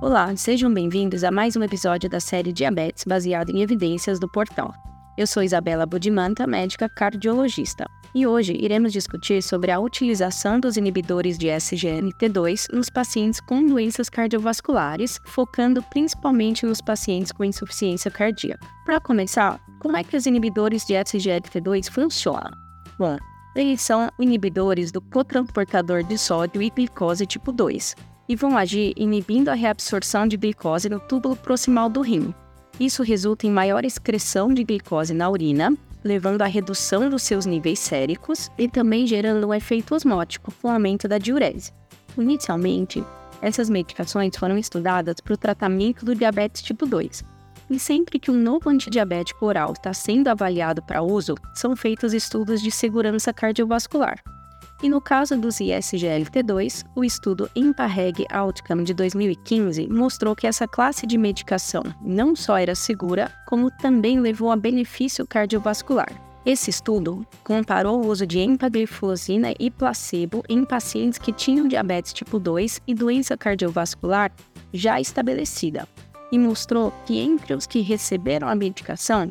Olá, sejam bem-vindos a mais um episódio da série Diabetes baseado em evidências do portal. Eu sou Isabela Budimanta, médica cardiologista, e hoje iremos discutir sobre a utilização dos inibidores de SGLT2 nos pacientes com doenças cardiovasculares, focando principalmente nos pacientes com insuficiência cardíaca. Para começar, como é que os inibidores de SGLT2 funcionam? Bom, eles são inibidores do cotransportador de sódio e glicose tipo 2, e vão agir inibindo a reabsorção de glicose no túbulo proximal do rim. Isso resulta em maior excreção de glicose na urina, levando à redução dos seus níveis séricos e também gerando um efeito osmótico com aumento da diurese. Inicialmente, essas medicações foram estudadas para o tratamento do diabetes tipo 2. E sempre que um novo antidiabético oral está sendo avaliado para uso, são feitos estudos de segurança cardiovascular. E no caso dos ISGLT2, o estudo IMPA-REG Outcome de 2015 mostrou que essa classe de medicação não só era segura, como também levou a benefício cardiovascular. Esse estudo comparou o uso de empagliflozina e placebo em pacientes que tinham diabetes tipo 2 e doença cardiovascular já estabelecida, e mostrou que entre os que receberam a medicação,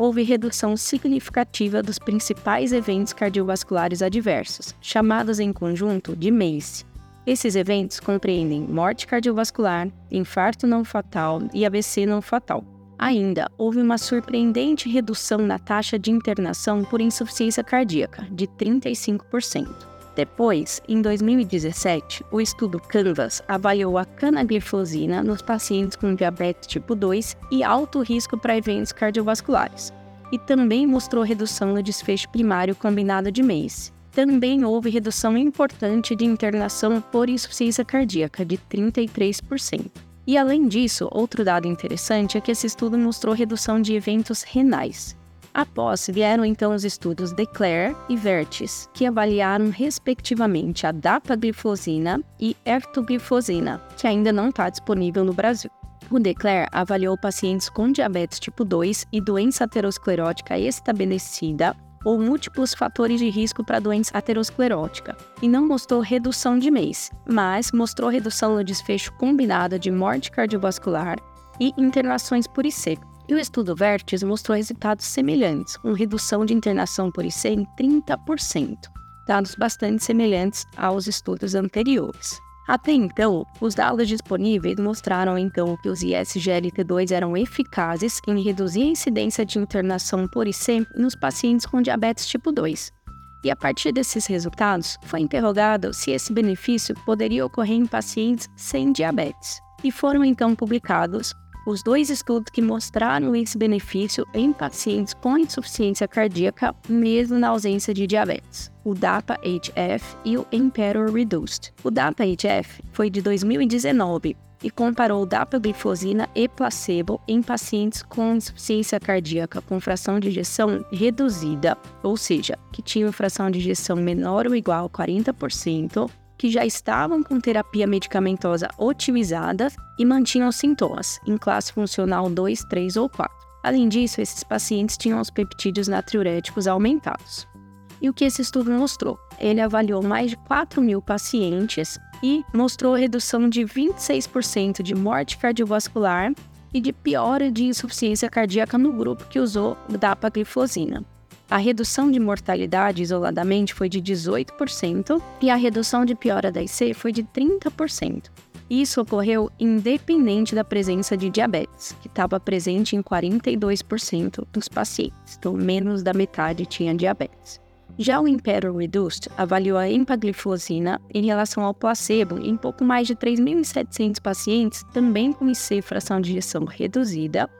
houve redução significativa dos principais eventos cardiovasculares adversos, chamados em conjunto de MACE. Esses eventos compreendem morte cardiovascular, infarto não fatal e AVC não fatal. Ainda houve uma surpreendente redução na taxa de internação por insuficiência cardíaca, de 35%. Depois, em 2017, o estudo Canvas avaliou a canagliflozina nos pacientes com diabetes tipo 2 e alto risco para eventos cardiovasculares, e também mostrou redução no desfecho primário combinado de MACE. Também houve redução importante de internação por insuficiência cardíaca, de 33%. E além disso, outro dado interessante é que esse estudo mostrou redução de eventos renais, Após vieram então os estudos Declare e Vertis, que avaliaram respectivamente a dapagliflozina e ertugliflozina, que ainda não está disponível no Brasil. O Declare avaliou pacientes com diabetes tipo 2 e doença aterosclerótica estabelecida ou múltiplos fatores de risco para doença aterosclerótica, e não mostrou redução de MACE, mas mostrou redução no desfecho combinado de morte cardiovascular e internações por IC, e o estudo Vertis mostrou resultados semelhantes, com redução de internação por IC em 30%, dados bastante semelhantes aos estudos anteriores. Até então, os dados disponíveis mostraram então que os ISGLT2 eram eficazes em reduzir a incidência de internação por IC nos pacientes com diabetes tipo 2. E a partir desses resultados, foi interrogado se esse benefício poderia ocorrer em pacientes sem diabetes. E foram então publicados os dois estudos que mostraram esse benefício em pacientes com insuficiência cardíaca, mesmo na ausência de diabetes, o DAPA-HF e o Emperor Reduced. O DAPA-HF foi de 2019 e comparou dapagliflozina e placebo em pacientes com insuficiência cardíaca com fração de ejeção reduzida, ou seja, que tinham fração de ejeção menor ou igual a 40%, que já estavam com terapia medicamentosa otimizada e mantinham sintomas, em classe funcional 2, 3 ou 4. Além disso, esses pacientes tinham os peptídeos natriuréticos aumentados. E o que esse estudo mostrou? Ele avaliou mais de 4 mil pacientes e mostrou redução de 26% de morte cardiovascular e de piora de insuficiência cardíaca no grupo que usou dapagliflozina. A redução de mortalidade isoladamente foi de 18% e a redução de piora da IC foi de 30%. Isso ocorreu independente da presença de diabetes, que estava presente em 42% dos pacientes, então menos da metade tinha diabetes. Já o Imperial Reduced avaliou a empagliflozina em relação ao placebo em pouco mais de 3.700 pacientes, também com IC fração de injeção reduzida,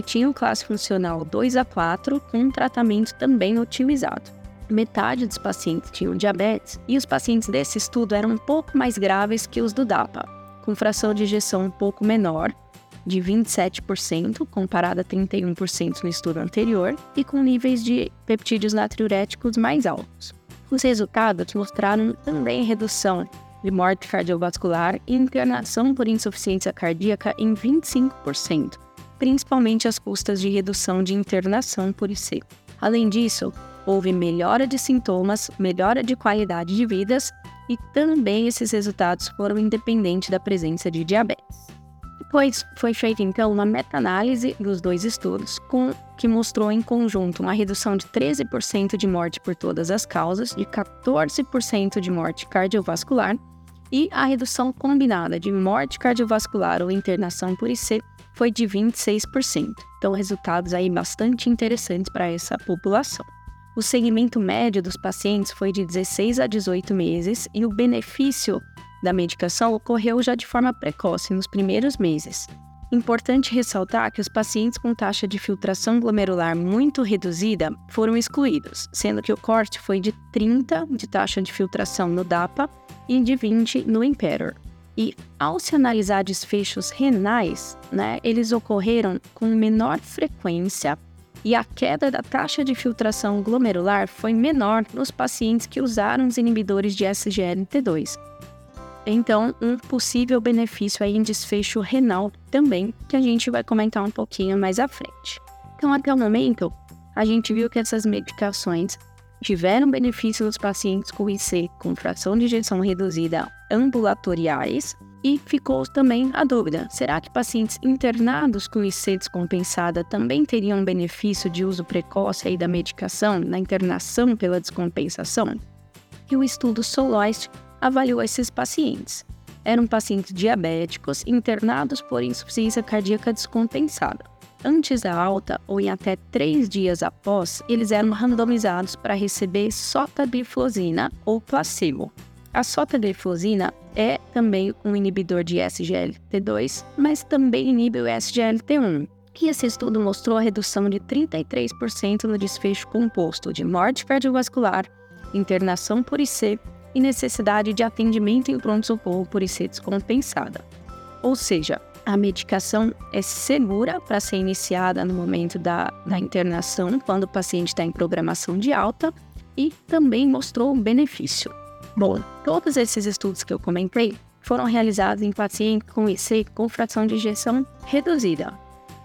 que tinham classe funcional 2 a 4 com um tratamento também otimizado. Metade dos pacientes tinham diabetes e os pacientes desse estudo eram um pouco mais graves que os do DAPA, com fração de ejeção um pouco menor, de 27%, comparada a 31% no estudo anterior, e com níveis de peptídeos natriuréticos mais altos. Os resultados mostraram também redução de morte cardiovascular e internação por insuficiência cardíaca em 25%, principalmente às custas de redução de internação por IC. Além disso, houve melhora de sintomas, melhora de qualidade de vidas e também esses resultados foram independentes da presença de diabetes. Depois foi feita então uma meta-análise dos dois estudos, com, que mostrou em conjunto uma redução de 13% de morte por todas as causas, de 14% de morte cardiovascular e a redução combinada de morte cardiovascular ou internação por IC foi de 26%. Então, resultados aí bastante interessantes para essa população. O segmento médio dos pacientes foi de 16 a 18 meses e o benefício da medicação ocorreu já de forma precoce, nos primeiros meses. Importante ressaltar que os pacientes com taxa de filtração glomerular muito reduzida foram excluídos, sendo que o corte foi de 30 de taxa de filtração no DAPA e de 20 no Imperor. E ao se analisar desfechos renais, né, eles ocorreram com menor frequência e a queda da taxa de filtração glomerular foi menor nos pacientes que usaram os inibidores de SGLT2. Então, um possível benefício aí em desfecho renal também, que a gente vai comentar um pouquinho mais à frente. Então, até o momento, a gente viu que essas medicações tiveram benefício nos pacientes com IC com fração de injeção reduzida ambulatoriais e ficou também a dúvida: será que pacientes internados com IC descompensada também teriam benefício de uso precoce aí da medicação na internação pela descompensação? E o estudo Soloist avaliou esses pacientes. Eram pacientes diabéticos internados por insuficiência cardíaca descompensada. Antes da alta, ou em até três dias após, eles eram randomizados para receber sotagliflozina ou placebo. A sotagliflozina é também um inibidor de SGLT2, mas também inibe o SGLT1. E esse estudo mostrou a redução de 33% no desfecho composto de morte cardiovascular, internação por IC e necessidade de atendimento em pronto-socorro por IC descompensada. Ou seja, a medicação é segura para ser iniciada no momento da, da internação, quando o paciente está em programação de alta, e também mostrou um benefício. Bom, todos esses estudos que eu comentei foram realizados em pacientes com IC com fração de injeção reduzida.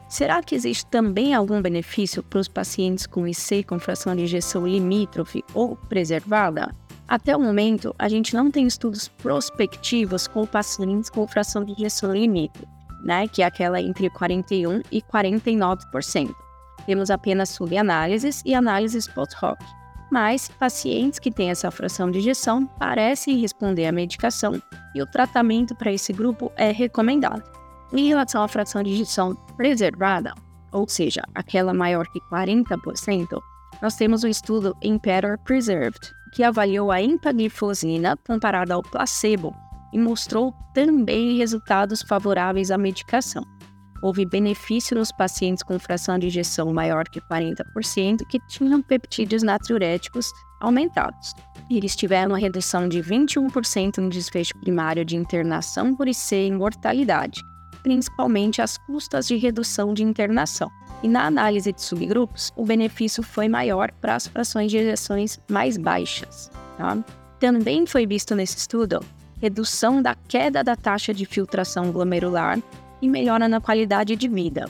Será que existe também algum benefício para os pacientes com IC com fração de injeção limítrofe ou preservada? Até o momento, a gente não tem estudos prospectivos com pacientes com fração de injeção limítrofe, né, que é aquela entre 41 e 49%. Temos apenas subanálises e análises post-hoc mas pacientes que têm essa fração de injeção parecem responder à medicação e o tratamento para esse grupo é recomendado. Em relação à fração de injeção preservada, ou seja, aquela maior que 40%, nós temos o estudo Impetor Preserved, que avaliou a empagliflozina comparada ao placebo e mostrou também resultados favoráveis à medicação houve benefício nos pacientes com fração de injeção maior que 40% que tinham peptídeos natriuréticos aumentados. Eles tiveram uma redução de 21% no desfecho primário de internação por IC e mortalidade, principalmente às custas de redução de internação. E na análise de subgrupos, o benefício foi maior para as frações de injeções mais baixas. Tá? Também foi visto nesse estudo redução da queda da taxa de filtração glomerular e melhora na qualidade de vida.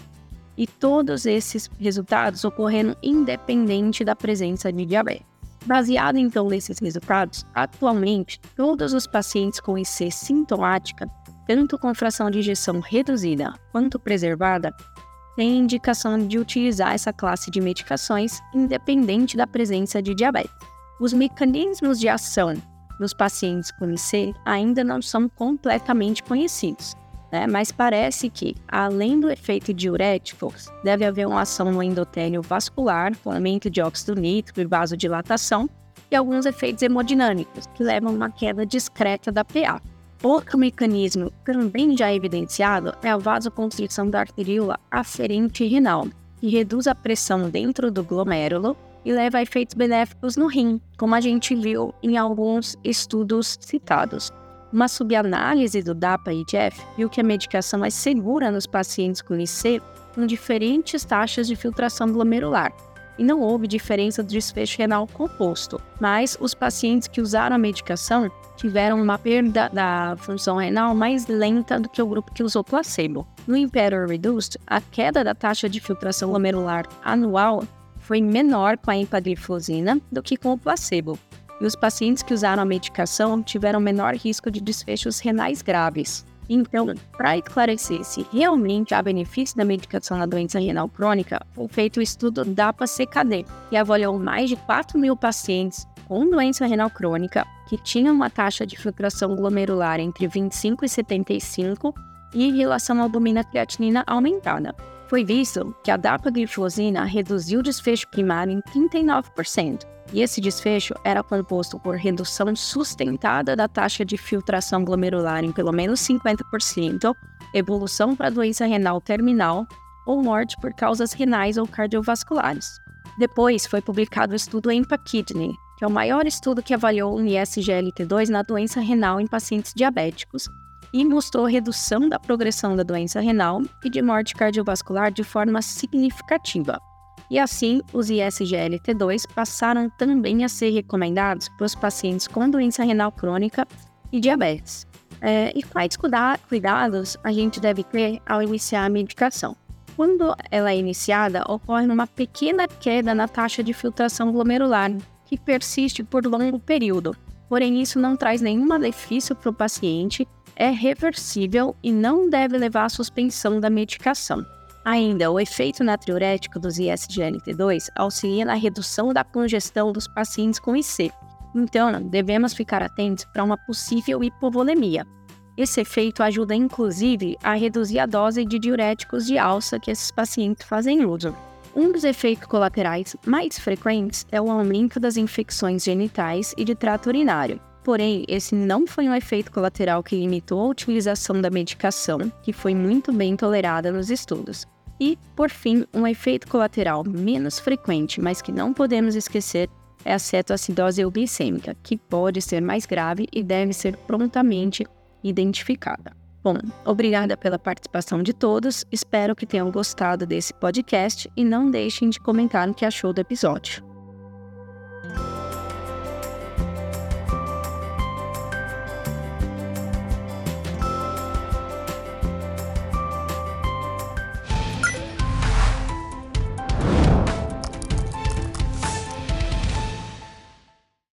E todos esses resultados ocorreram independente da presença de diabetes. Baseado então nesses resultados, atualmente todos os pacientes com IC sintomática, tanto com fração de injeção reduzida quanto preservada, têm indicação de utilizar essa classe de medicações independente da presença de diabetes. Os mecanismos de ação nos pacientes com IC ainda não são completamente conhecidos, né? Mas parece que, além do efeito diurético, deve haver uma ação no endotélio vascular, com aumento de óxido nítrico e vasodilatação, e alguns efeitos hemodinâmicos, que levam a uma queda discreta da PA. Outro mecanismo também já evidenciado é a vasoconstrição da arteríola aferente renal, que reduz a pressão dentro do glomérulo e leva a efeitos benéficos no rim, como a gente viu em alguns estudos citados. Uma subanálise do DAPA-IGF viu que a medicação é segura nos pacientes com IC com diferentes taxas de filtração glomerular, e não houve diferença do desfecho renal composto, mas os pacientes que usaram a medicação tiveram uma perda da função renal mais lenta do que o grupo que usou placebo. No Imperial Reduced, a queda da taxa de filtração glomerular anual foi menor com a empagliflozina do que com o placebo, e os pacientes que usaram a medicação tiveram menor risco de desfechos renais graves. Então, para esclarecer se realmente há benefício da medicação na doença renal crônica, foi feito o estudo DAPA-CKD, que avaliou mais de 4 mil pacientes com doença renal crônica que tinham uma taxa de filtração glomerular entre 25 e 75 e relação albumina-creatinina aumentada. Foi visto que a dapagliflozina reduziu o desfecho primário em 39%, e esse desfecho era composto por redução sustentada da taxa de filtração glomerular em pelo menos 50%, evolução para doença renal terminal ou morte por causas renais ou cardiovasculares. Depois foi publicado o estudo EMPA-Kidney, que é o maior estudo que avaliou o ISGLT2 na doença renal em pacientes diabéticos e mostrou redução da progressão da doença renal e de morte cardiovascular de forma significativa. E assim, os ISGLT2 passaram também a ser recomendados para os pacientes com doença renal crônica e diabetes. É, e quais cuidados a gente deve ter ao iniciar a medicação? Quando ela é iniciada, ocorre uma pequena queda na taxa de filtração glomerular, que persiste por longo período. Porém, isso não traz nenhum malefício para o paciente, é reversível e não deve levar à suspensão da medicação. Ainda, o efeito natriurético dos ISGLT2 auxilia na redução da congestão dos pacientes com IC. Então, devemos ficar atentos para uma possível hipovolemia. Esse efeito ajuda inclusive a reduzir a dose de diuréticos de alça que esses pacientes fazem uso. Um dos efeitos colaterais mais frequentes é o aumento das infecções genitais e de trato urinário. Porém, esse não foi um efeito colateral que limitou a utilização da medicação, que foi muito bem tolerada nos estudos. E, por fim, um efeito colateral menos frequente, mas que não podemos esquecer, é a cetoacidose euglicêmica, que pode ser mais grave e deve ser prontamente identificada. Bom, obrigada pela participação de todos. Espero que tenham gostado desse podcast e não deixem de comentar o que achou do episódio.